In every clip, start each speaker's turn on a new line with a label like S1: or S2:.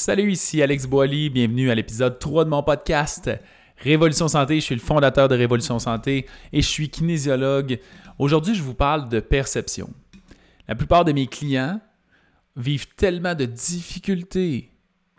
S1: Salut, ici Alex Boily, bienvenue à l'épisode 3 de mon podcast Révolution Santé. Je suis le fondateur de Révolution Santé et je suis kinésiologue. Aujourd'hui, je vous parle de perception. La plupart de mes clients vivent tellement de difficultés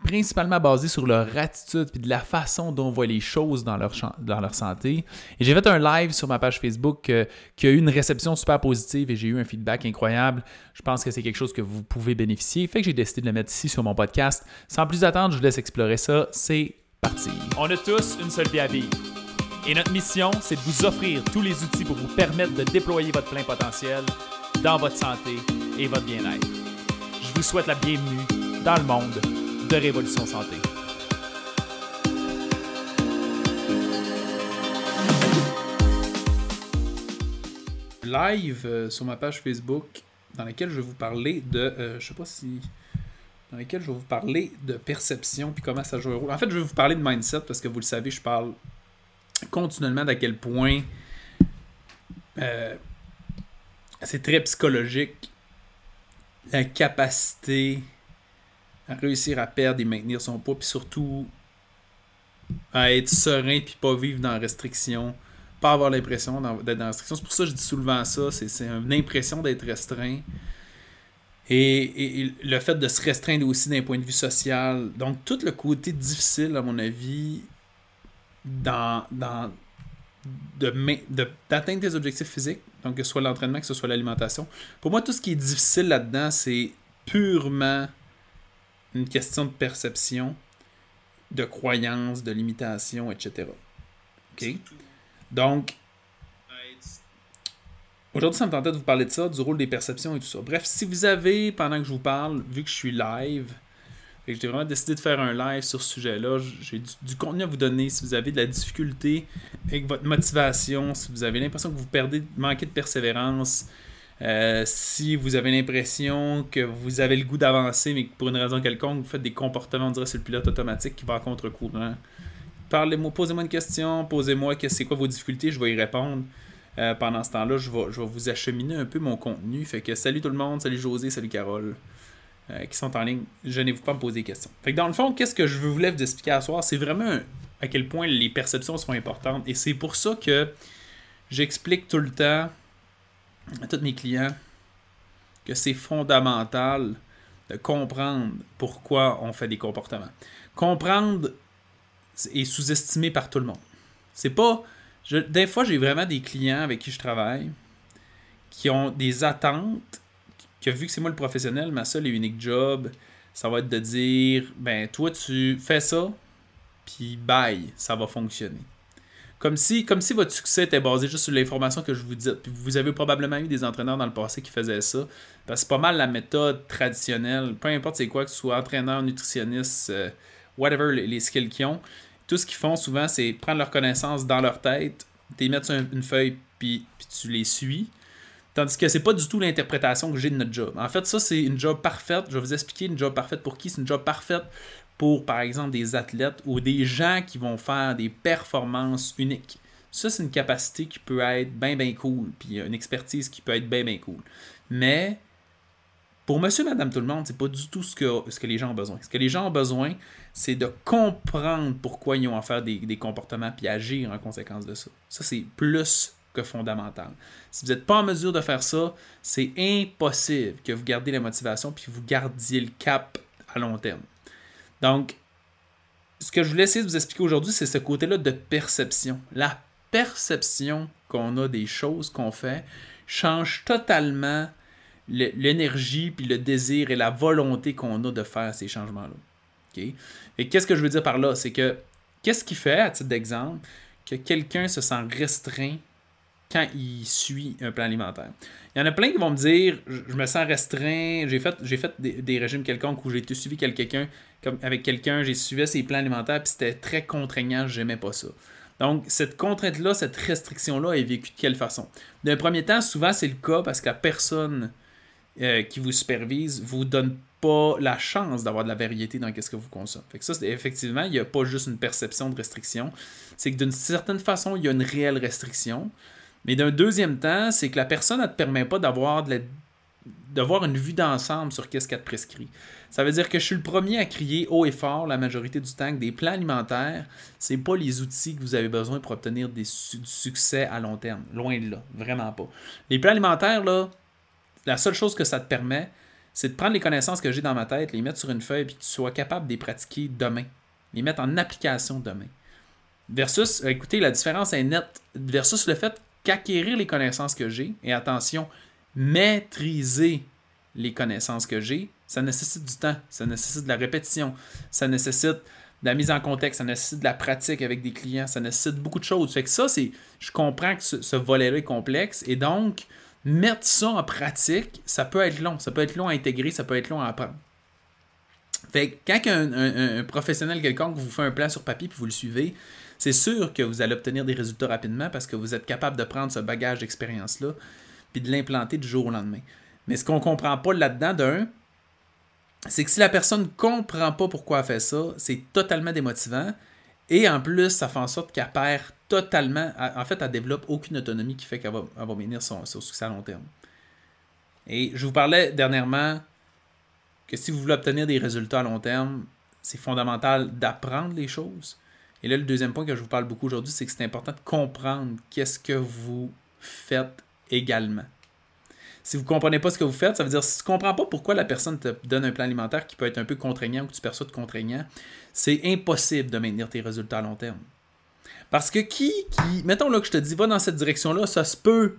S1: principalement basé sur leur attitude et de la façon dont on voit les choses dans leur, dans leur santé. Et j'ai fait un live sur ma page Facebook euh, qui a eu une réception super positive et j'ai eu un feedback incroyable. Je pense que c'est quelque chose que vous pouvez bénéficier. Fait que j'ai décidé de le mettre ici sur mon podcast. Sans plus attendre, je vous laisse explorer ça. C'est parti. On a tous une seule vie à vivre. Et notre mission, c'est de vous offrir tous les outils pour vous permettre de déployer votre plein potentiel dans votre santé et votre bien-être. Je vous souhaite la bienvenue dans le monde Révolution Santé. Live euh, sur ma page Facebook dans laquelle je vais vous parler de. Euh, je sais pas si. Dans laquelle je vais vous parler de perception puis comment ça joue un rôle. En fait, je vais vous parler de mindset parce que vous le savez, je parle continuellement d'à quel point euh, c'est très psychologique la capacité à réussir à perdre et maintenir son poids, puis surtout à être serein puis pas vivre dans la restriction, pas avoir l'impression d'être dans la restriction. C'est pour ça que je dis souvent ça, c'est une impression d'être restreint. Et, le fait de se restreindre aussi d'un point de vue social. Donc, tout le côté difficile, à mon avis, dans, dans d'atteindre tes objectifs physiques, donc que ce soit l'entraînement, que ce soit l'alimentation. Pour moi, tout ce qui est difficile là-dedans, c'est purement une question de perception, de croyance, de limitation, etc. OK? Donc, aujourd'hui, ça me tentait de vous parler de ça, du rôle des perceptions et tout ça. Bref, si vous avez, pendant que je vous parle, vu que je suis live, et que j'ai vraiment décidé de faire un live sur ce sujet-là. J'ai du, contenu à vous donner. Si vous avez de la difficulté avec votre motivation, si vous avez l'impression que vous perdez, manquez de persévérance, euh, si vous avez l'impression que vous avez le goût d'avancer, mais que pour une raison quelconque, vous faites des comportements, on dirait, sur le pilote automatique qui va à contre-courant, parlez-moi, posez-moi une question, posez-moi c'est quoi vos difficultés, je vais y répondre. Euh, pendant ce temps-là, je vais, je vous acheminer un peu mon contenu. Fait que salut tout le monde, salut José, salut Carole, euh, qui sont en ligne. Gênez-vous pas à me poser des questions. Fait que dans le fond, qu'est-ce que je voulais vous expliquer à soir, c'est vraiment à quel point les perceptions sont importantes. Et c'est pour ça que j'explique tout le temps à tous mes clients que c'est fondamental de comprendre pourquoi on fait des comportements. Comprendre est sous-estimé par tout le monde. C'est pas. des fois, j'ai vraiment des clients avec qui je travaille qui ont des attentes, que vu que c'est moi le professionnel, ma seule et unique job, ça va être de dire ben toi tu fais ça, puis bye, ça va fonctionner. Comme si, comme si votre succès était basé juste sur l'information que je vous dis. Puis vous avez probablement eu des entraîneurs dans le passé qui faisaient ça. Parce c'est pas mal la méthode traditionnelle. Peu importe c'est quoi, que ce soit entraîneur, nutritionniste, euh, whatever les, skills qu'ils ont. Tout ce qu'ils font souvent, c'est prendre leurs connaissances dans leur tête, les sur une feuille, puis, puis tu les suis. Tandis que c'est pas du tout l'interprétation que j'ai de notre job. En fait, ça, c'est une job parfaite. Je vais vous expliquer une job parfaite pour qui. C'est une job parfaite? Pour, par exemple, des athlètes ou des gens qui vont faire des performances uniques. Ça, c'est une capacité qui peut être bien, bien cool, puis une expertise qui peut être bien, bien cool. Mais pour monsieur, madame, tout le monde, c'est pas du tout ce que, ce que les gens ont besoin. Ce que les gens ont besoin, c'est de comprendre pourquoi ils ont à faire des, des comportements puis agir en conséquence de ça. Ça, c'est plus que fondamental. Si vous n'êtes pas en mesure de faire ça, c'est impossible que vous gardiez la motivation puis vous gardiez le cap à long terme. Donc, ce que je voulais essayer de vous expliquer aujourd'hui, c'est ce côté-là de perception. La perception qu'on a des choses qu'on fait change totalement l'énergie, puis le désir et la volonté qu'on a de faire ces changements-là. Et qu'est-ce que je veux dire par là? C'est que qu'est-ce qui fait, à titre d'exemple, que quelqu'un se sent restreint quand il suit un plan alimentaire. Il y en a plein qui vont me dire je me sens restreint, j'ai fait, j'ai fait des, régimes quelconques où j'ai été suivi quelqu'un, avec quelqu'un, j'ai suivi ses plans alimentaires, puis c'était très contraignant, j'aimais pas ça. Donc, cette contrainte-là, cette restriction-là est vécue de quelle façon? D'un premier temps, souvent c'est le cas parce que la personne euh, qui vous supervise vous donne pas la chance d'avoir de la variété dans ce que vous consommez. Fait que ça, effectivement, il n'y a pas juste une perception de restriction, c'est que d'une certaine façon, il y a une réelle restriction. Mais d'un deuxième temps, c'est que la personne ne te permet pas d'avoir de d'avoir une vue d'ensemble sur qu'est-ce qu'elle te prescrit. Ça veut dire que je suis le premier à crier haut et fort la majorité du temps que des plans alimentaires, c'est pas les outils que vous avez besoin pour obtenir des du succès à long terme. Loin de là, vraiment pas. Les plans alimentaires, là, la seule chose que ça te permet, c'est de prendre les connaissances que j'ai dans ma tête, les mettre sur une feuille, puis que tu sois capable de les pratiquer demain, les mettre en application demain. Versus, écoutez, la différence est nette, versus le fait qu'acquérir les connaissances que j'ai, et attention, maîtriser les connaissances que j'ai, ça nécessite du temps, ça nécessite de la répétition, ça nécessite de la mise en contexte, ça nécessite de la pratique avec des clients, ça nécessite beaucoup de choses. Fait que ça, c'est. Je comprends que ce, volet-là est complexe et donc mettre ça en pratique, ça peut être long. Ça peut être long à intégrer, ça peut être long à apprendre. Fait que quand un, professionnel quelconque vous fait un plan sur papier puis vous le suivez, c'est sûr que vous allez obtenir des résultats rapidement parce que vous êtes capable de prendre ce bagage d'expérience-là puis de l'implanter du jour au lendemain. Mais ce qu'on ne comprend pas là-dedans, d'un, c'est que si la personne ne comprend pas pourquoi elle fait ça, c'est totalement démotivant. Et en plus, ça fait en sorte qu'elle perd totalement. En fait, elle développe aucune autonomie qui fait qu'elle va, va son, son, succès à long terme. Et je vous parlais dernièrement que si vous voulez obtenir des résultats à long terme, c'est fondamental d'apprendre les choses. Et là, le deuxième point que je vous parle beaucoup aujourd'hui, c'est que c'est important de comprendre qu'est-ce que vous faites également. Si vous ne comprenez pas ce que vous faites, ça veut dire si tu ne comprends pas pourquoi la personne te donne un plan alimentaire qui peut être un peu contraignant ou que tu perçois de contraignant, c'est impossible de maintenir tes résultats à long terme. Parce que qui, qui, mettons là que je te dis, va dans cette direction-là, ça se peut,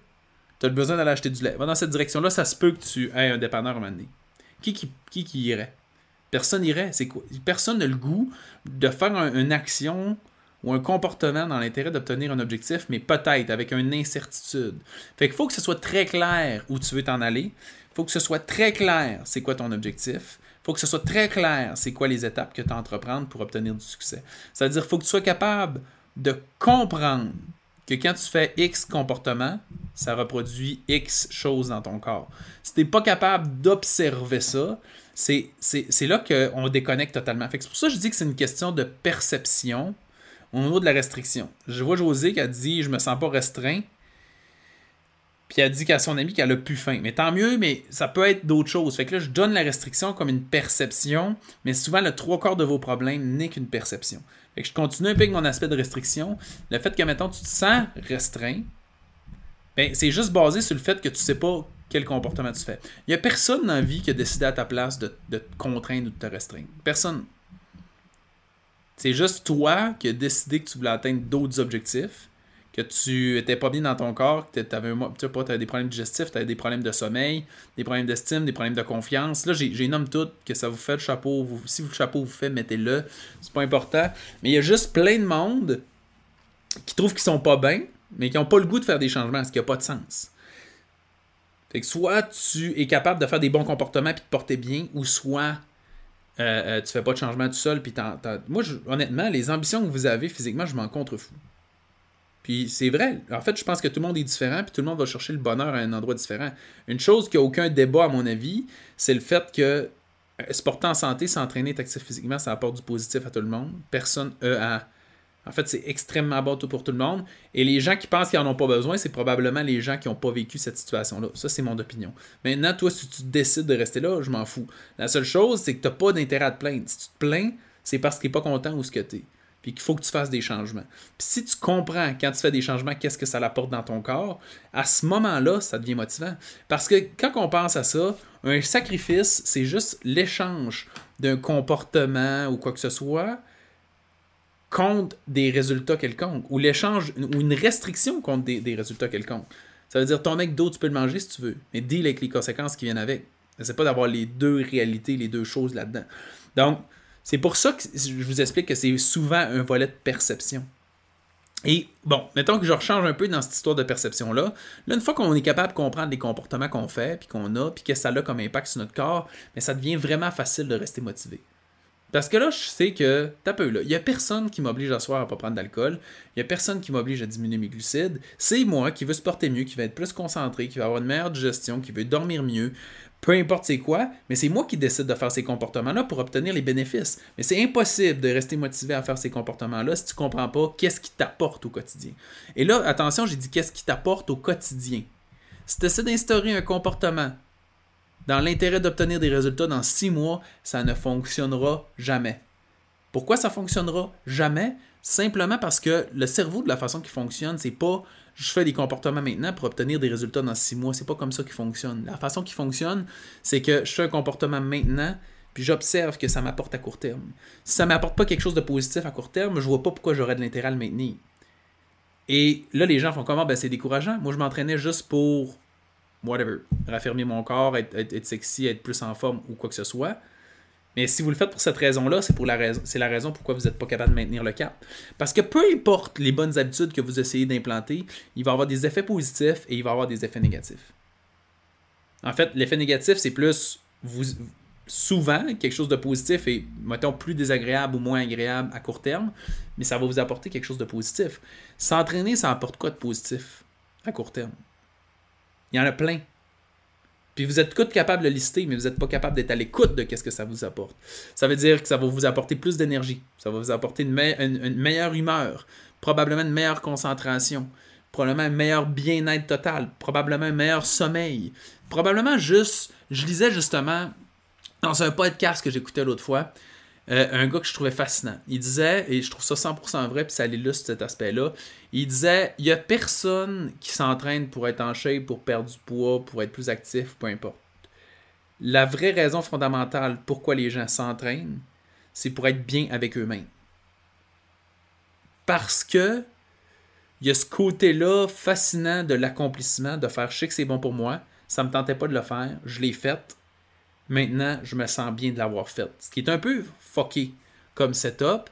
S1: tu as besoin d'aller acheter du lait, va dans cette direction-là, ça se peut que tu aies un dépanneur à un moment donné. Qui, qui, qui, irait? Personne irait. C'est quoi? Personne n'a le goût de faire une action ou un comportement dans l'intérêt d'obtenir un objectif, mais peut-être avec une incertitude. Fait qu'il faut que ce soit très clair où tu veux t'en aller. Il faut que ce soit très clair c'est quoi ton objectif. Il faut que ce soit très clair c'est quoi les étapes que tu as entreprendre pour obtenir du succès. C'est-à-dire qu'il faut que tu sois capable de comprendre que quand tu fais X comportement, ça reproduit X choses dans ton corps. Si tu pas capable d'observer ça, c'est là qu'on déconnecte totalement. C'est pour ça que je dis que c'est une question de perception au niveau de la restriction. Je vois José qui a dit Je me sens pas restreint. Puis elle dit qu'à son ami qu'elle a plus faim. Mais tant mieux, mais ça peut être d'autres choses. Fait que là, je donne la restriction comme une perception, mais souvent le trois quarts de vos problèmes n'est qu'une perception. Fait que je continue un peu avec mon aspect de restriction. Le fait que, mettons, tu te sens restreint, ben, c'est juste basé sur le fait que tu sais pas quel comportement tu fais. Il n'y a personne dans la vie qui a décidé à ta place de, de te contraindre ou de te restreindre. Personne. C'est juste toi qui as décidé que tu voulais atteindre d'autres objectifs, que tu étais pas bien dans ton corps, que tu avais, des problèmes digestifs, tu avais des problèmes de sommeil, des problèmes d'estime, des problèmes de confiance. Là, j'ai nomme tout, que ça vous fait le chapeau. si le chapeau vous fait, mettez-le. C'est pas important. Mais il y a juste plein de monde qui trouvent qu'ils sont pas bien, mais qui n'ont pas le goût de faire des changements, ce qui n'a pas de sens. Fait que soit tu es capable de faire des bons comportements et de te porter bien, ou soit euh, euh, tu fais pas de changement tout seul. Puis Moi, honnêtement, les ambitions que vous avez physiquement, je m'en contrefous. Puis c'est vrai. En fait, je pense que tout le monde est différent, puis tout le monde va chercher le bonheur à un endroit différent. Une chose qui n'a aucun débat, à mon avis, c'est le fait que euh, se porter en santé, s'entraîner, être actif physiquement, ça apporte du positif à tout le monde. Personne a en fait, c'est extrêmement bon pour tout le monde. Et les gens qui pensent qu'ils n'en ont pas besoin, c'est probablement les gens qui n'ont pas vécu cette situation-là. Ça, c'est mon opinion. Maintenant, toi, si tu décides de rester là, je m'en fous. La seule chose, c'est que tu n'as pas d'intérêt à te plaindre. Si tu te plains, c'est parce que tu pas content où ce que tu. Puis qu'il faut que tu fasses des changements. Puis si tu comprends quand tu fais des changements, qu'est-ce que ça apporte dans ton corps, à ce moment-là, ça devient motivant. Parce que quand on pense à ça, un sacrifice, c'est juste l'échange d'un comportement ou quoi que ce soit contre des résultats quelconques, ou l'échange, ou une restriction contre des, résultats quelconques. Ça veut dire ton McDo, tu peux le manger si tu veux, mais deal avec les conséquences qui viennent avec. C'est pas d'avoir les deux réalités, les deux choses là-dedans. Donc, c'est pour ça que je vous explique que c'est souvent un volet de perception. Et bon, mettons que je rechange un peu dans cette histoire de perception-là. Là, une fois qu'on est capable de comprendre les comportements qu'on fait, puis qu'on a, puis que ça a comme impact sur notre corps, mais ça devient vraiment facile de rester motivé. Parce que là, je sais que, t'as peu là, il n'y a personne qui m'oblige à soir à pas prendre d'alcool, il n'y a personne qui m'oblige à diminuer mes glucides, c'est moi qui veux se porter mieux, qui va être plus concentré, qui va avoir une meilleure digestion, qui veut dormir mieux, peu importe c'est quoi, mais c'est moi qui décide de faire ces comportements-là pour obtenir les bénéfices. Mais c'est impossible de rester motivé à faire ces comportements-là si tu comprends pas qu'est-ce qui t'apporte au quotidien. Et là, attention, j'ai dit qu'est-ce qui t'apporte au quotidien. Si tu essaies d'instaurer un comportement dans l'intérêt d'obtenir des résultats dans six mois, ça ne fonctionnera jamais. Pourquoi ça fonctionnera jamais? Simplement parce que le cerveau, de la façon qu'il fonctionne, c'est pas je fais des comportements maintenant pour obtenir des résultats dans six mois. C'est pas comme ça qu'il fonctionne. La façon qu'il fonctionne, c'est que je fais un comportement maintenant, puis j'observe que ça m'apporte à court terme. Si ça m'apporte pas quelque chose de positif à court terme, je vois pas pourquoi j'aurais de l'intérêt à le maintenir. Et là, les gens font comment? Ben, c'est décourageant. Moi, je m'entraînais juste pour, whatever, raffermir mon corps, être, sexy, être plus en forme ou quoi que ce soit. Mais si vous le faites pour cette raison-là, c'est pour la raison, c'est la raison pourquoi vous n'êtes pas capable de maintenir le cap. Parce que peu importe les bonnes habitudes que vous essayez d'implanter, il va avoir des effets positifs et il va avoir des effets négatifs. En fait, l'effet négatif, c'est plus vous, souvent quelque chose de positif et, mettons, plus désagréable ou moins agréable à court terme, mais ça va vous apporter quelque chose de positif. S'entraîner, ça apporte quoi de positif à court terme? Il y en a plein. Puis vous êtes capable de lister, mais vous n'êtes pas capable d'être à l'écoute de ce que ça vous apporte. Ça veut dire que ça va vous apporter plus d'énergie, ça va vous apporter une, une, meilleure humeur, probablement une meilleure concentration, probablement un meilleur bien-être total, probablement un meilleur sommeil, probablement juste, je lisais justement dans un podcast que j'écoutais l'autre fois, euh, un gars que je trouvais fascinant. Il disait, et je trouve ça 100% vrai, puis ça illustre cet aspect-là, il disait, il n'y a personne qui s'entraîne pour être en shape, pour perdre du poids, pour être plus actif, peu importe. La vraie raison fondamentale pourquoi les gens s'entraînent, c'est pour être bien avec eux-mêmes. Parce que il y a ce côté-là fascinant de l'accomplissement, de faire je sais que c'est bon pour moi, ça ne me tentait pas de le faire, je l'ai fait, Maintenant, je me sens bien de l'avoir fait. Ce qui est un peu fucké comme setup.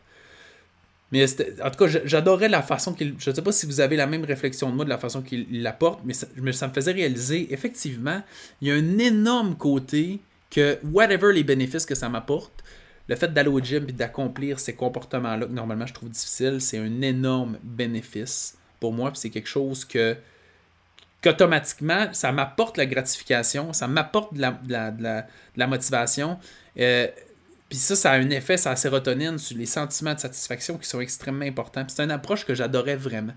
S1: Mais en tout cas, j'adorais la façon qu'il. Je ne sais pas si vous avez la même réflexion de moi de la façon qu'il l'apporte, mais ça, ça, me faisait réaliser, effectivement, il y a un énorme côté que, whatever les bénéfices que ça m'apporte, le fait d'aller au gym et d'accomplir ces comportements-là que normalement je trouve difficiles, c'est un énorme bénéfice pour moi. c'est quelque chose que qu'automatiquement, ça m'apporte la gratification, ça m'apporte de la, motivation. Euh, puis ça, ça a un effet sur la sérotonine, sur les sentiments de satisfaction qui sont extrêmement importants. C'est une approche que j'adorais vraiment.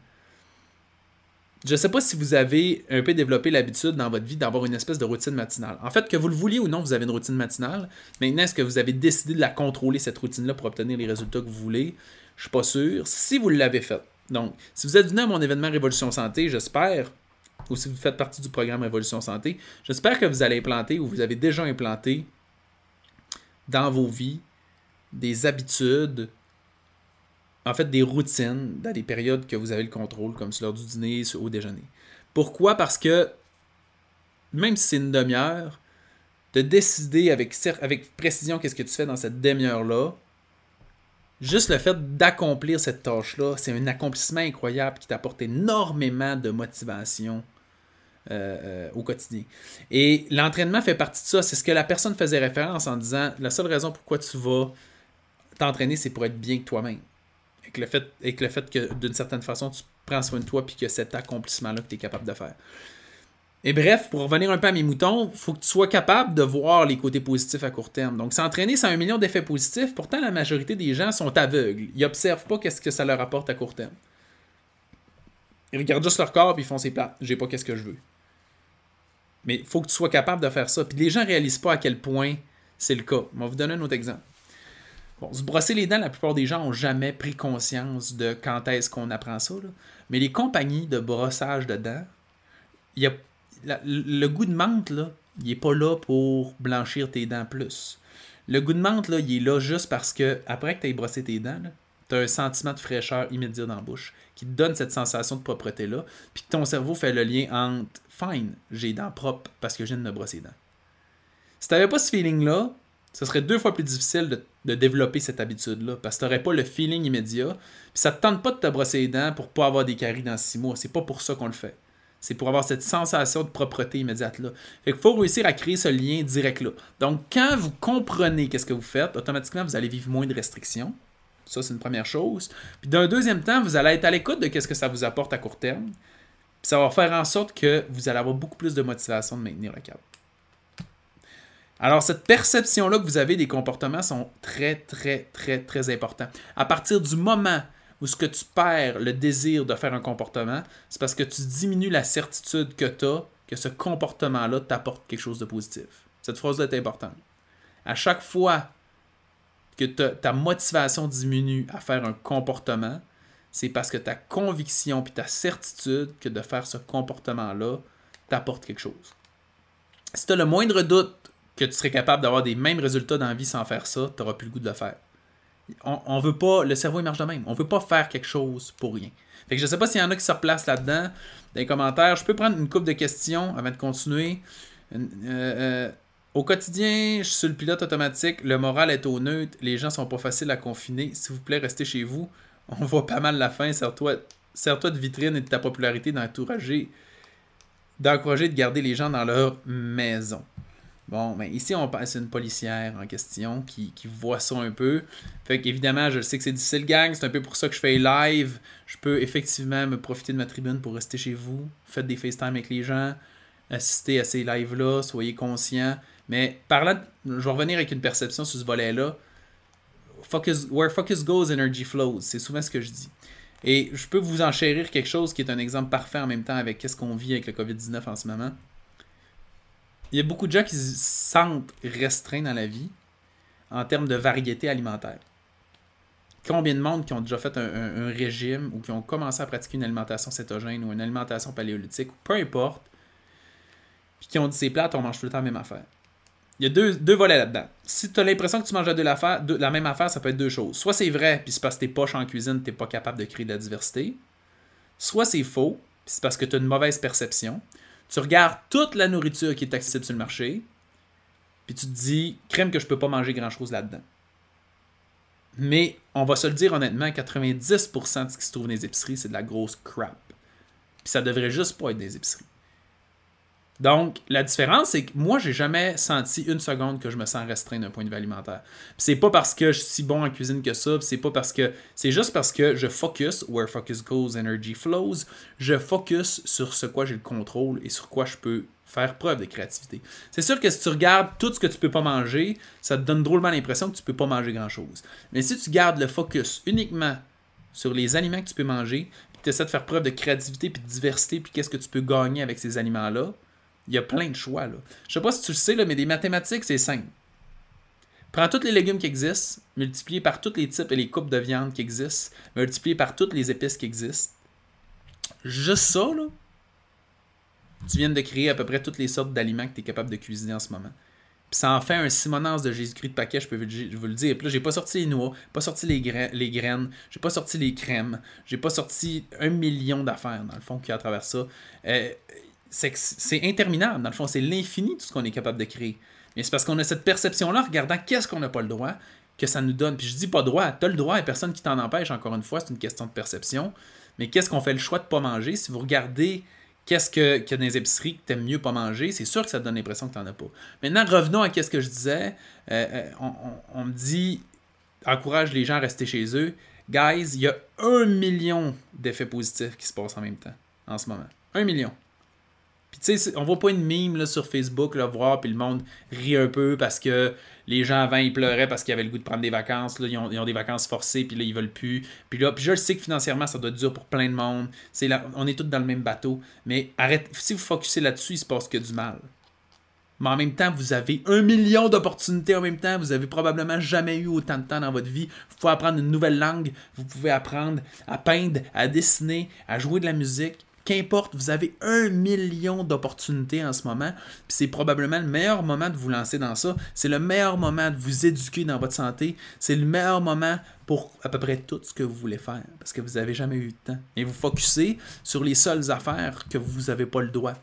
S1: Je ne sais pas si vous avez un peu développé l'habitude dans votre vie d'avoir une espèce de routine matinale. En fait, que vous le vouliez ou non, vous avez une routine matinale. Maintenant, est-ce que vous avez décidé de la contrôler, cette routine-là, pour obtenir les résultats que vous voulez? Je ne suis pas sûr. Si vous l'avez fait. Donc, si vous êtes venu à mon événement Révolution Santé, j'espère ou si vous faites partie du programme Révolution Santé, j'espère que vous allez implanter ou vous avez déjà implanté dans vos vies des habitudes, en fait des routines dans des périodes que vous avez le contrôle, comme sur l'heure du dîner, au déjeuner. Pourquoi? Parce que même si c'est une demi-heure, de décider avec, avec précision qu'est-ce que tu fais dans cette demi-heure-là, Juste le fait d'accomplir cette tâche-là, c'est un accomplissement incroyable qui t'apporte énormément de motivation euh, euh, au quotidien. Et l'entraînement fait partie de ça. C'est ce que la personne faisait référence en disant la seule raison pourquoi tu vas t'entraîner, c'est pour être bien que toi-même. Et le fait, et le fait que d'une certaine façon, tu prends soin de toi puis que cet accomplissement-là que tu es capable de faire. Et bref, pour revenir un peu à mes moutons, il faut que tu sois capable de voir les côtés positifs à court terme. Donc, s'entraîner, ça a un million d'effets positifs. Pourtant, la majorité des gens sont aveugles. Ils n'observent pas qu'est-ce que ça leur apporte à court terme. Ils regardent juste leur corps et ils font c'est plats. J'ai pas qu'est-ce que je veux. Mais il faut que tu sois capable de faire ça. Puis les gens ne réalisent pas à quel point c'est le cas. On va vous donner un autre exemple. Bon, se brosser les dents, la plupart des gens n'ont jamais pris conscience de quand est-ce qu'on apprend ça. Mais les compagnies de brossage de dents, le goût de menthe, il n'est pas là pour blanchir tes dents plus. Le goût de menthe, là, il est là juste parce que après que tu aies brossé tes dents, tu as un sentiment de fraîcheur immédiat dans la bouche qui te donne cette sensation de propreté-là, puis ton cerveau fait le lien entre fine, j'ai les dents propres parce que je viens me brosser les dents. Si tu n'avais pas ce feeling-là, ce serait deux fois plus difficile de, développer cette habitude-là parce que tu n'aurais pas le feeling immédiat, puis ça ne te tente pas de te brosser les dents pour pas avoir des caries dans six mois. C'est pas pour ça qu'on le fait. C'est pour avoir cette sensation de propreté immédiate-là. Fait faut réussir à créer ce lien direct-là. Donc, quand vous comprenez qu'est-ce que vous faites, automatiquement, vous allez vivre moins de restrictions. Ça, c'est une première chose. Puis d'un deuxième temps, vous allez être à l'écoute de ce que ça vous apporte à court terme. Puis ça va faire en sorte que vous allez avoir beaucoup plus de motivation de maintenir le cap. Alors, cette perception-là que vous avez des comportements sont très, très, très, très importants. À partir du moment où ce que tu perds le désir de faire un comportement, c'est parce que tu diminues la certitude que tu as que ce comportement-là t'apporte quelque chose de positif. Cette phrase-là est importante. À chaque fois que ta motivation diminue à faire un comportement, c'est parce que ta conviction puis ta certitude que de faire ce comportement-là t'apporte quelque chose. Si tu as le moindre doute que tu serais capable d'avoir des mêmes résultats dans la vie sans faire ça, tu n'auras plus le goût de le faire. On, veut pas, le cerveau il marche de même. On veut pas faire quelque chose pour rien. Fait que je sais pas s'il y en a qui se replacent là-dedans. Dans les commentaires, je peux prendre une coupe de questions avant de continuer. Euh, euh, au quotidien, je suis le pilote automatique, le moral est au neutre, les gens sont pas faciles à confiner. S'il vous plaît, restez chez vous. On voit pas mal la fin. Sers-toi de vitrine et de ta popularité d'encourager d'encourager de garder les gens dans leur maison. Bon, mais ici, on passe une policière en question qui, voit ça un peu. Fait qu'évidemment, je sais que c'est difficile, gang. C'est un peu pour ça que je fais live. Je peux effectivement me profiter de ma tribune pour rester chez vous. Faites des FaceTime avec les gens. Assistez à ces lives-là. Soyez conscients. Mais par là, je vais revenir avec une perception sur ce volet-là. Where focus goes, energy flows. C'est souvent ce que je dis. Et je peux vous enchérir quelque chose qui est un exemple parfait en même temps avec ce qu'on vit avec le COVID-19 en ce moment il y a beaucoup de gens qui se sentent restreints dans la vie en termes de variété alimentaire. Combien de monde qui ont déjà fait un, régime ou qui ont commencé à pratiquer une alimentation cétogène ou une alimentation paléolithique, peu importe, puis qui ont dit c'est plate, on mange tout le temps la même affaire. Il y a deux, volets là-dedans. Si tu as l'impression que tu manges la, la même affaire, ça peut être deux choses. Soit c'est vrai, puis c'est parce que t'es poche en cuisine, t'es pas capable de créer de la diversité. Soit c'est faux, puis c'est parce que tu as une mauvaise perception. Tu regardes toute la nourriture qui est accessible sur le marché, puis tu te dis, crème que je peux pas manger grand-chose là-dedans. Mais on va se le dire honnêtement, 90% de ce qui se trouve dans les épiceries, c'est de la grosse crap. Puis ça devrait juste pas être des épiceries. Donc, la différence, c'est que moi, j'ai jamais senti une seconde que je me sens restreint d'un point de vue alimentaire. c'est pas parce que je suis si bon en cuisine que ça, c'est pas parce que. C'est juste parce que je focus, where focus goes, energy flows. Je focus sur ce quoi j'ai le contrôle et sur quoi je peux faire preuve de créativité. C'est sûr que si tu regardes tout ce que tu peux pas manger, ça te donne drôlement l'impression que tu peux pas manger grand chose. Mais si tu gardes le focus uniquement sur les aliments que tu peux manger, puis tu essaies de faire preuve de créativité puis de diversité, puis qu'est-ce que tu peux gagner avec ces aliments-là, il y a plein de choix. Là. Je sais pas si tu le sais, là, mais des mathématiques, c'est simple. Prends tous les légumes qui existent, multiplié par tous les types et les coupes de viande qui existent, multiplié par toutes les épices qui existent. Juste ça, là, tu viens de créer à peu près toutes les sortes d'aliments que tu es capable de cuisiner en ce moment. Puis ça en fait un simonance de Jésus-Christ de paquet, je peux vous le dire. Puis là, j'ai pas sorti les noix, pas sorti les, les graines, j'ai pas sorti les crèmes, j'ai pas sorti un million d'affaires, dans le fond, qui à travers ça. Euh, c'est interminable. Dans le fond, c'est l'infini tout ce qu'on est capable de créer. Mais c'est parce qu'on a cette perception-là, regardant qu'est-ce qu'on n'a pas le droit, que ça nous donne. Puis je dis pas droit, tu as le droit, et personne qui t'en empêche, encore une fois, c'est une question de perception. Mais qu'est-ce qu'on fait le choix de pas manger? Si vous regardez qu'est-ce y a dans les épiceries que tu aimes mieux pas manger, c'est sûr que ça te donne l'impression que tu n'en as pas. Maintenant, revenons à ce que je disais. Euh, euh, on, me dit encourage les gens à rester chez eux. Guys, il y a un million d'effets positifs qui se passent en même temps en ce moment. Un million. Puis tu sais, on voit pas une mime sur Facebook, voir, puis le monde rit un peu parce que les gens avant, ils pleuraient parce qu'ils avaient le goût de prendre des vacances. Là, ils, ont, des vacances forcées, puis là, ils veulent plus. Puis là, puis je sais que financièrement, ça doit être dur pour plein de monde. C'est là, on est tous dans le même bateau. Mais arrête, si vous focussez là-dessus, il se passe que du mal. Mais en même temps, vous avez un million d'opportunités en même temps. Vous avez probablement jamais eu autant de temps dans votre vie. Vous pouvez apprendre une nouvelle langue. Vous pouvez apprendre à peindre, à dessiner, à jouer de la musique. Qu'importe, vous avez un million d'opportunités en ce moment, puis c'est probablement le meilleur moment de vous lancer dans ça. C'est le meilleur moment de vous éduquer dans votre santé. C'est le meilleur moment pour à peu près tout ce que vous voulez faire, parce que vous n'avez jamais eu de temps. Et vous focussez sur les seules affaires que vous n'avez pas le droit.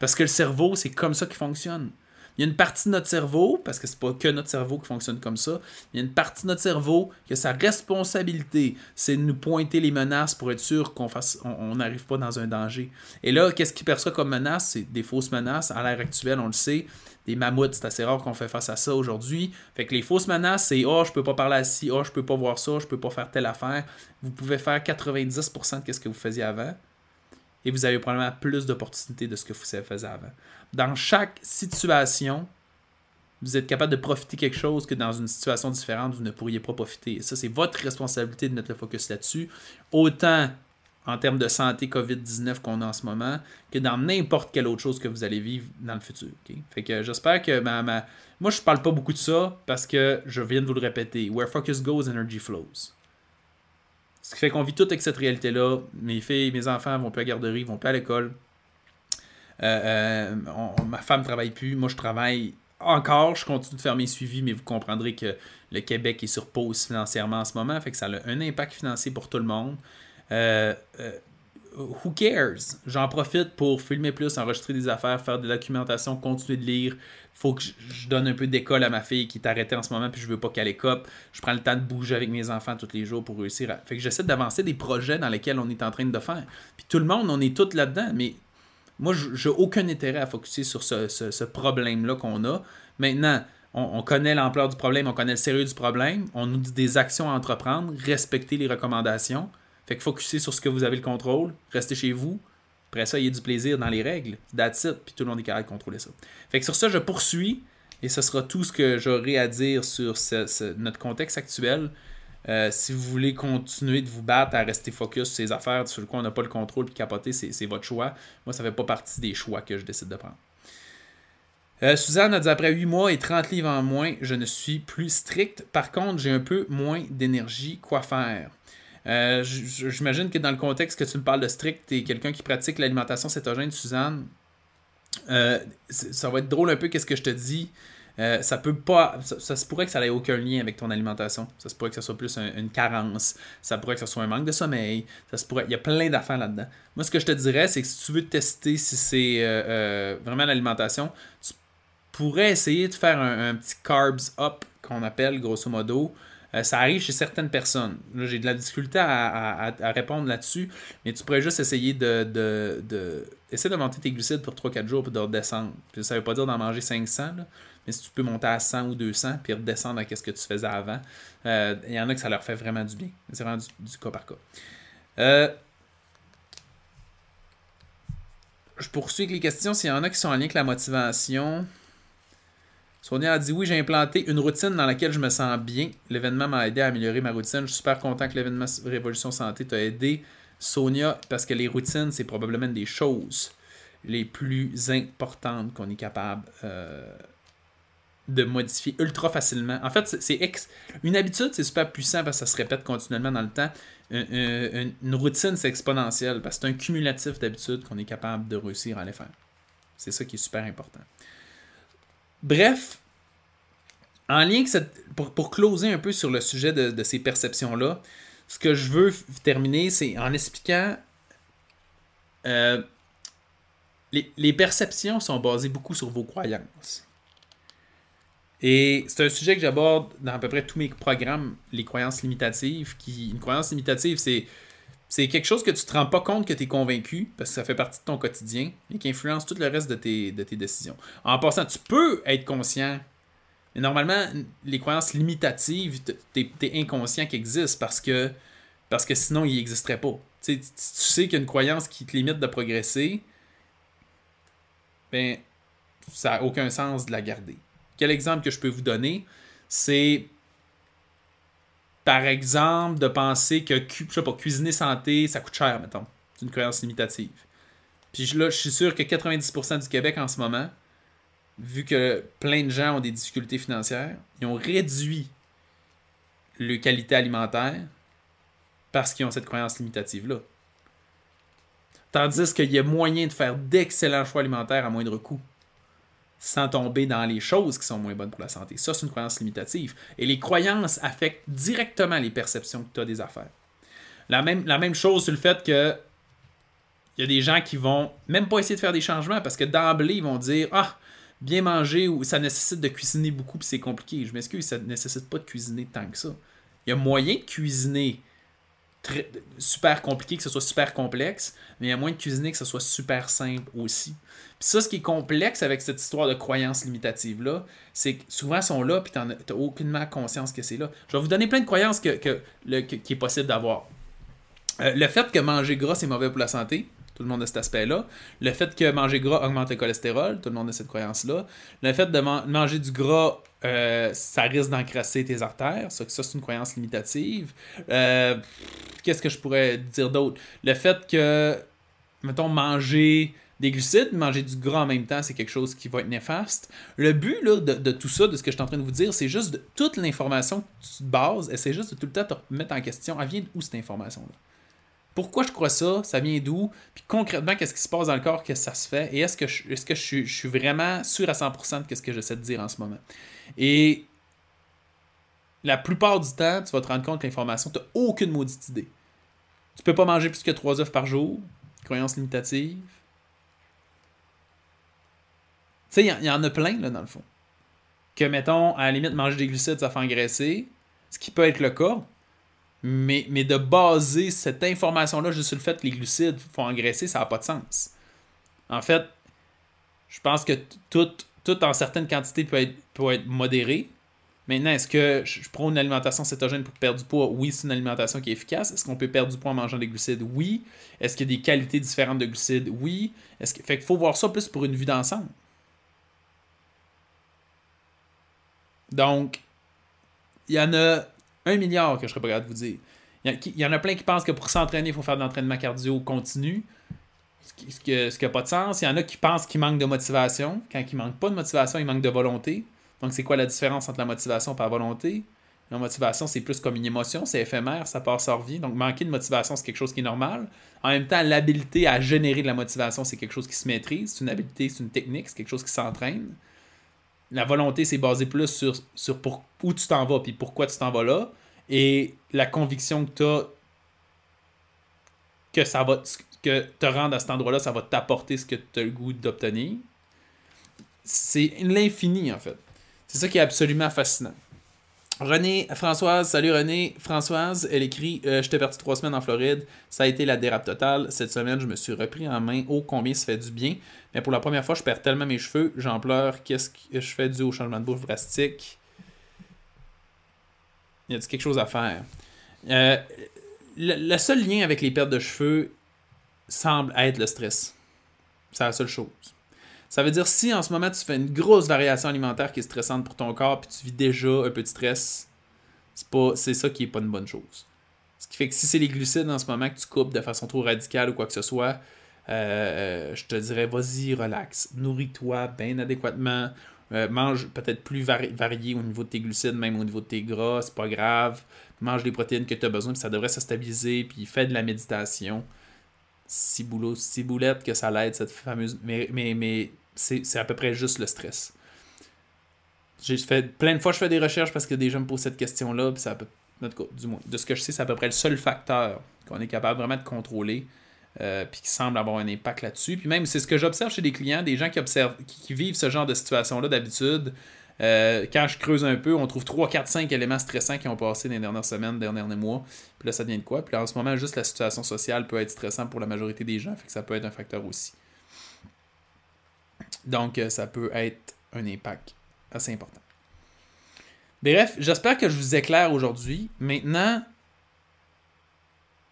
S1: Parce que le cerveau, c'est comme ça qu'il fonctionne. Il y a une partie de notre cerveau, parce que c'est pas que notre cerveau qui fonctionne comme ça, il y a une partie de notre cerveau qui a sa responsabilité, c'est de nous pointer les menaces pour être sûr qu'on fasse, on n'arrive pas dans un danger. Et là, qu'est-ce qu'il perçoit comme menace? C'est des fausses menaces. À l'ère actuelle, on le sait, des mammouths, c'est assez rare qu'on fait face à ça aujourd'hui. Fait que les fausses menaces, c'est oh, je peux pas parler assis, oh, je peux pas voir ça, je peux pas faire telle affaire. Vous pouvez faire 90% de ce que vous faisiez avant et vous avez probablement plus d'opportunités de ce que vous faisiez avant. Dans chaque situation, vous êtes capable de profiter quelque chose que dans une situation différente, vous ne pourriez pas profiter. Et ça, c'est votre responsabilité de mettre le focus là-dessus. Autant en termes de santé COVID-19 qu'on a en ce moment que dans n'importe quelle autre chose que vous allez vivre dans le futur. Fait que j'espère que ma, ma, Moi, je parle pas beaucoup de ça parce que je viens de vous le répéter. Where focus goes, energy flows. Ce qui fait qu'on vit tout avec cette réalité-là. Mes filles, mes enfants vont plus à la garderie, vont plus à l'école. Euh, euh, ma femme travaille plus. Moi, je travaille encore. Je continue de faire mes suivis, mais vous comprendrez que le Québec est sur pause financièrement en ce moment. Fait que ça a un impact financier pour tout le monde. Euh, who cares? J'en profite pour filmer plus, enregistrer des affaires, faire de la documentation, continuer de lire. Faut que je donne un peu d'école à ma fille qui est arrêtée en ce moment, puis je veux pas qu'elle écope. Je prends le temps de bouger avec mes enfants tous les jours pour réussir à. Fait que j'essaie d'avancer des projets dans lesquels on est en train de faire. Puis tout le monde, on est tous là-dedans, mais moi, j'ai aucun intérêt à focuser sur ce, problème-là qu'on a. Maintenant, on, connaît l'ampleur du problème, on connaît le sérieux du problème, on nous dit des actions à entreprendre, respecter les recommandations. Fait que focuser sur ce que vous avez le contrôle, restez chez vous. Après ça, il y a du plaisir dans les règles. That's it. Puis tout le monde est capable de contrôler ça. Fait que sur ça, je poursuis. Et ce sera tout ce que j'aurai à dire sur notre contexte actuel. Euh, si vous voulez continuer de vous battre à rester focus sur ces affaires sur quoi on n'a pas le contrôle puis capoter, c'est votre choix. Moi, ça ne fait pas partie des choix que je décide de prendre. Euh, Suzanne a dit après 8 mois et 30 livres en moins, je ne suis plus strict. Par contre, j'ai un peu moins d'énergie. Quoi faire? Euh, J'imagine que dans le contexte que tu me parles de strict, tu es quelqu'un qui pratique l'alimentation cétogène, Suzanne. ça va être drôle un peu qu'est-ce que je te dis. Euh, ça peut pas. Ça, se pourrait que ça n'ait aucun lien avec ton alimentation. Ça se pourrait que ça soit plus une carence. Ça pourrait que ça soit un manque de sommeil. Ça se pourrait. Il y a plein d'affaires là-dedans. Moi, ce que je te dirais, c'est que si tu veux tester si c'est euh, euh, vraiment l'alimentation, tu pourrais essayer de faire un, petit carbs up qu'on appelle grosso modo. Ça arrive chez certaines personnes. j'ai de la difficulté à, répondre là-dessus, mais tu pourrais juste essayer de, de, de tes glucides pour 3-4 jours pour de redescendre. ça ne veut pas dire d'en manger 500, là, mais si tu peux monter à 100 ou 200 puis redescendre à ce que tu faisais avant, euh, il y en a que ça leur fait vraiment du bien. C'est vraiment du, cas par cas. Euh, je poursuis avec les questions. S'il y en a qui sont en lien avec la motivation. Sonia a dit oui, j'ai implanté une routine dans laquelle je me sens bien. L'événement m'a aidé à améliorer ma routine. Je suis super content que l'événement Révolution Santé t'a aidé. Sonia, parce que les routines, c'est probablement des choses les plus importantes qu'on est capable euh, de modifier ultra facilement. En fait, c'est ex... une habitude, c'est super puissant parce que ça se répète continuellement dans le temps. Une, routine, c'est exponentiel parce que c'est un cumulatif d'habitudes qu'on est capable de réussir à les faire. C'est ça qui est super important. Bref, en lien cette... pour, pour closer un peu sur le sujet de, ces perceptions-là, ce que je veux terminer, c'est en expliquant euh, les, les perceptions sont basées beaucoup sur vos croyances. Et c'est un sujet que j'aborde dans à peu près tous mes programmes, les croyances limitatives. Qui, une croyance limitative, c'est, c'est quelque chose que tu ne te rends pas compte que tu es convaincu, parce que ça fait partie de ton quotidien, et qui influence tout le reste de tes, décisions. En passant, tu peux être conscient, mais normalement, les croyances limitatives, tu es, inconscient qu'elles existent parce que, parce que sinon, ils n'existeraient pas. tu sais qu'il y a une croyance qui te limite de progresser, ben, ça n'a aucun sens de la garder. Quel exemple que je peux vous donner? C'est par exemple de penser que cuisiner santé, ça coûte cher, mettons. C'est une croyance limitative. Puis là, je suis sûr que 90% du Québec en ce moment, vu que plein de gens ont des difficultés financières, ils ont réduit le qualité alimentaire parce qu'ils ont cette croyance limitative-là. Tandis qu'il y a moyen de faire d'excellents choix alimentaires à moindre coût sans tomber dans les choses qui sont moins bonnes pour la santé. Ça, c'est une croyance limitative. Et les croyances affectent directement les perceptions que tu as des affaires. La même, chose sur le fait que il y a des gens qui vont même pas essayer de faire des changements parce que d'emblée, ils vont dire Ah, bien manger ou ça nécessite de cuisiner beaucoup puis c'est compliqué. Je m'excuse, ça ne nécessite pas de cuisiner tant que ça. Il y a moyen de cuisiner super compliqué, que ce soit super complexe, mais a moins de cuisiner que ce soit super simple aussi. Puis ça, ce qui est complexe avec cette histoire de croyances limitatives-là, c'est que souvent elles sont là, puis tu n'as aucunement conscience que c'est là. Je vais vous donner plein de croyances que, qui est possible d'avoir. Euh, le fait que manger gras, c'est mauvais pour la santé, Tout le monde a cet aspect-là. Le fait que manger gras augmente le cholestérol, tout le monde a cette croyance-là. Le fait de manger du gras, euh, ça risque d'encrasser tes artères. Ça, c'est une croyance limitative. Euh, qu'est-ce que je pourrais dire d'autre? Le fait que, mettons, manger des glucides, manger du gras en même temps, c'est quelque chose qui va être néfaste. Le but de, tout ça, de ce que je suis en train de vous dire, c'est juste de, toute l'information que tu te bases, et c'est juste de tout le temps te mettre en question, elle vient d'où cette information-là? Pourquoi je crois ça? Ça vient d'où? Puis concrètement, qu'est-ce qui se passe dans le corps que ça se fait? Et est-ce que je, suis, vraiment sûr à 100% de ce que j'essaie de dire en ce moment? Et la plupart du temps, tu vas te rendre compte que l'information, tu n'as aucune maudite idée. Tu peux pas manger plus que 3 œufs par jour, croyance limitative. Tu sais, il y, en a plein, là, dans le fond. Que, mettons, à la limite, manger des glucides, ça fait engraisser. Ce qui peut être le cas. Mais, mais de baser cette information-là juste sur le fait que les glucides font engraisser, ça n'a pas de sens. En fait, je pense que tout, en certaines quantités peut être, peut être modéré. Maintenant, est-ce que je prends une alimentation cétogène pour perdre du poids? Oui, c'est une alimentation qui est efficace. Est-ce qu'on peut perdre du poids en mangeant des glucides? Oui. Est-ce qu'il y a des qualités différentes de glucides? Oui. Est-ce que... Fait qu'il faut voir ça plus pour une vue d'ensemble. Donc, il y en a un milliard que je serais pas capable de vous dire. Il y, en a plein qui pensent que pour s'entraîner, il faut faire de l'entraînement cardio continu, ce qui n'a pas de sens. Il y en a qui pensent qu'il manque de motivation. Quand il manque pas de motivation, il manque de volonté. Donc, c'est quoi la différence entre la motivation et la volonté? La motivation, c'est plus comme une émotion, c'est éphémère, ça part, ça revient. Donc, manquer de motivation, c'est quelque chose qui est normal. En même temps, l'habilité à générer de la motivation, c'est quelque chose qui se maîtrise. C'est une habilité, c'est une technique, c'est quelque chose qui s'entraîne. La volonté, c'est basé plus sur, pour, où tu t'en vas, puis pourquoi tu t'en vas là. Et la conviction que tu as que ça va que te rendre à cet endroit-là, ça va t'apporter ce que tu as le goût d'obtenir. C'est l'infini, en fait. C'est ça qui est absolument fascinant. René, Françoise, salut René. Françoise, elle écrit euh, Je t'ai parti trois semaines en Floride. Ça a été la dérape totale. Cette semaine, je me suis repris en main. Oh, combien ça fait du bien. Mais pour la première fois, je perds tellement mes cheveux. J'en pleure. Qu'est-ce que je fais dû au changement de bouffe drastique? Il y a quelque chose à faire? Euh, le, seul lien avec les pertes de cheveux semble être le stress. C'est la seule chose. Ça veut dire si en ce moment tu fais une grosse variation alimentaire qui est stressante pour ton corps, puis tu vis déjà un peu de stress, c'est ça qui est pas une bonne chose. Ce qui fait que si c'est les glucides en ce moment que tu coupes de façon trop radicale ou quoi que ce soit, euh, je te dirais vas-y, relax. Nourris-toi bien adéquatement. Euh, mange peut-être plus varié au niveau de tes glucides, même au niveau de tes gras, c'est pas grave. Mange les protéines que tu as besoin, puis ça devrait se stabiliser, puis fais de la méditation. Si, boulot, si boulette que ça l'aide, cette fameuse. Mais, mais c'est à peu près juste le stress. J'ai fait plein de fois, je fais des recherches parce que des gens me posent cette question-là, ça peut, du moins, de ce que je sais, c'est à peu près le seul facteur qu'on est capable vraiment de contrôler, euh, puis qui semble avoir un impact là-dessus. Puis même, c'est ce que j'observe chez des clients, des gens qui observent, qui, vivent ce genre de situation-là d'habitude. Euh, quand je creuse un peu, on trouve 3, 4, 5 éléments stressants qui ont passé dans les dernières semaines, les derniers mois. Puis là, ça devient de quoi? Puis là, en ce moment, juste la situation sociale peut être stressante pour la majorité des gens, fait que ça peut être un facteur aussi. Donc, euh, ça peut être un impact assez important. Bref, j'espère que je vous éclaire aujourd'hui. Maintenant,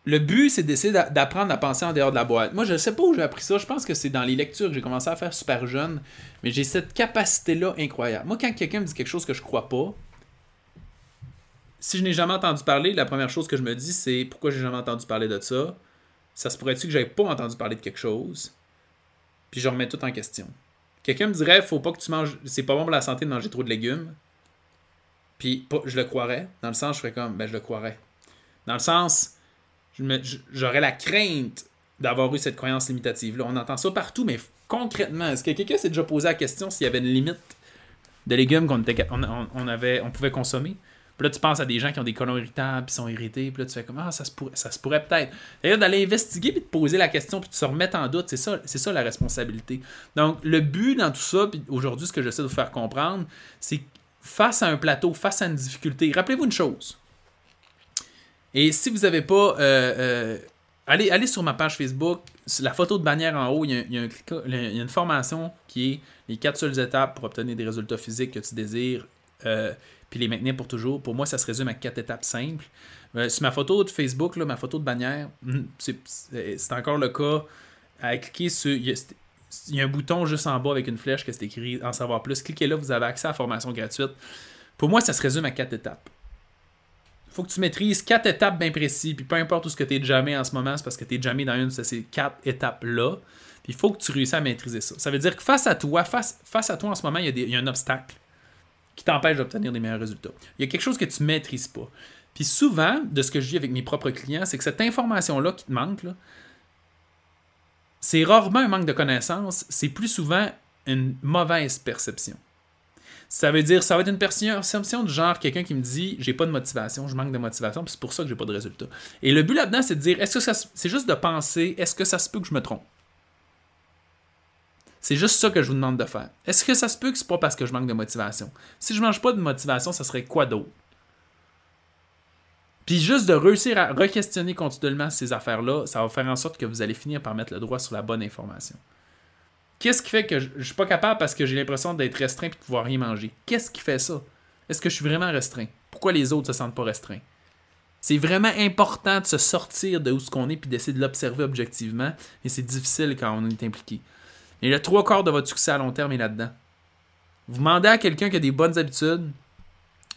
S1: le but, c'est d'essayer d'apprendre à penser en dehors de la boîte. Moi, je ne sais pas où j'ai appris ça. Je pense que c'est dans les lectures que j'ai commencé à faire super jeune. Mais j'ai cette capacité-là incroyable. Moi, quand quelqu'un me dit quelque chose que je crois pas, si je n'ai jamais entendu parler, la première chose que je me dis, c'est pourquoi j'ai jamais entendu parler de ça. Ça se pourrait-tu que j'avais pas entendu parler de quelque chose? Puis je remets tout en question. Quelqu'un me dirait, faut pas que tu manges, c'est pas bon pour la santé de manger trop de légumes. Puis je le croirais. Dans le sens, je ferais comme, ben je le croirais. Dans le sens, j'aurais la crainte d'avoir eu cette croyance limitative-là. On entend ça partout, mais concrètement, est-ce que quelqu'un s'est déjà posé la question s'il y avait une limite de légumes qu'on pouvait consommer? Puis là, tu penses à des gens qui ont des colons irritables, puis sont irrités, puis là, tu fais comme Ah, ça se pourrait, ça se pourrait peut-être. D'ailleurs, d'aller investiguer, puis de poser la question, puis de se remettre en doute, c'est ça, c'est ça la responsabilité. Donc, le but dans tout ça, puis aujourd'hui, ce que j'essaie de vous faire comprendre, c'est face à un plateau, face à une difficulté, rappelez-vous une chose. Et si vous n'avez pas. Euh, euh, allez, sur ma page Facebook, la photo de bannière en haut, il y, a, une formation qui est les quatre seules étapes pour obtenir des résultats physiques que tu désires. Euh, puis les maintenir pour toujours. Pour moi, ça se résume à quatre étapes simples. Euh, sur ma photo de Facebook, là, ma photo de bannière, hmm, c'est encore le cas. cliquer sur. Il y, a, un bouton juste en bas avec une flèche que c'est écrit En savoir plus. Cliquez là, vous avez accès à la formation gratuite. Pour moi, ça se résume à quatre étapes. Il faut que tu maîtrises quatre étapes bien précises. Puis peu importe où ce que tu es jamais en ce moment, c'est parce que tu es jamais dans une de ces quatre étapes-là. Puis il faut que tu réussisses à maîtriser ça. Ça veut dire que face à toi, face, face à toi en ce moment, il y, a un obstacle qui t'empêche d'obtenir des meilleurs résultats. Il y a quelque chose que tu ne maîtrises pas. Puis souvent, de ce que je dis avec mes propres clients, c'est que cette information-là qui te manque, c'est rarement un manque de connaissance, c'est plus souvent une mauvaise perception. Ça veut dire, ça va être une perception du genre quelqu'un qui me dit j'ai pas de motivation, je manque de motivation, puis c'est pour ça que j'ai pas de résultat. Et le but là-dedans, c'est de dire est-ce que c'est juste de penser, est-ce que ça se peut que je me trompe? C'est juste ça que je vous demande de faire. Est-ce que ça se peut que c'est pas parce que je manque de motivation? Si je mange pas de motivation, ça serait quoi d'autre? Puis juste de réussir à re-questionner continuellement ces affaires-là, ça va faire en sorte que vous allez finir par mettre le droit sur la bonne information. Qu'est-ce qui fait que je, ne suis pas capable parce que j'ai l'impression d'être restreint et de pouvoir rien manger? Qu'est-ce qui fait ça? Est-ce que je suis vraiment restreint? Pourquoi les autres se sentent pas restreints? C'est vraiment important de se sortir de où ce qu'on est puis d'essayer de l'observer objectivement. Et c'est difficile quand on est impliqué. Et le trois quarts de votre succès à long terme est là-dedans. Vous demandez à quelqu'un qui a des bonnes habitudes,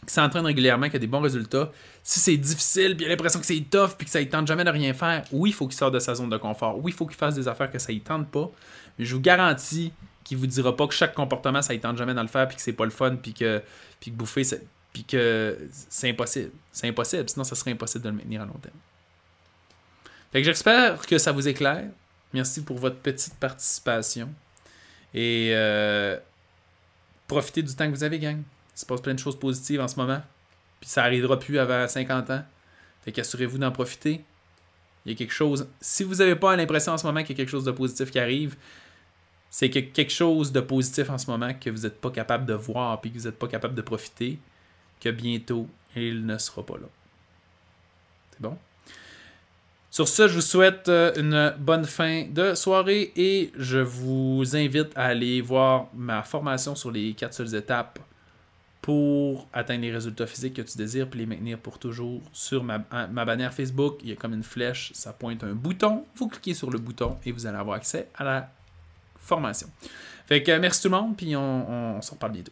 S1: qui s'entraîne régulièrement, qui a des bons résultats, si c'est difficile, puis il a l'impression que c'est tough, puis que ça ne tente jamais de rien faire, oui, il faut qu'il sorte de sa zone de confort. Oui, il faut qu'il fasse des affaires que ça ne tente pas. Mais je vous garantis qu'il vous dira pas que chaque comportement, ça ne tente jamais dans le faire, puis que c'est pas le fun, puis que, puis bouffer, puis que c'est impossible. C'est impossible, sinon ça serait impossible de le maintenir à long terme. Fait j'espère que ça vous éclaire. Merci pour votre petite participation. Et euh, profitez du temps que vous avez, gang. Il se passe plein de choses positives en ce moment. Puis ça arrivera plus avant 50 ans. Fait qu'assurez-vous d'en profiter. Il y a quelque chose. Si vous n'avez pas l'impression en ce moment qu'il y a quelque chose de positif qui arrive, c'est que quelque chose de positif en ce moment que vous n'êtes pas capable de voir puis que vous n'êtes pas capable de profiter, que bientôt il ne sera pas là. C'est bon? Sur ce, je vous souhaite euh, une bonne fin de soirée et je vous invite à aller voir ma formation sur les quatre seules étapes pour atteindre les résultats physiques que tu désires puis les maintenir pour toujours. Sur ma, ma bannière Facebook, il y a comme une flèche, ça pointe un bouton. Vous cliquez sur le bouton et vous allez avoir accès à la formation. Fait que merci tout le monde, puis on, on s'en reparle bientôt.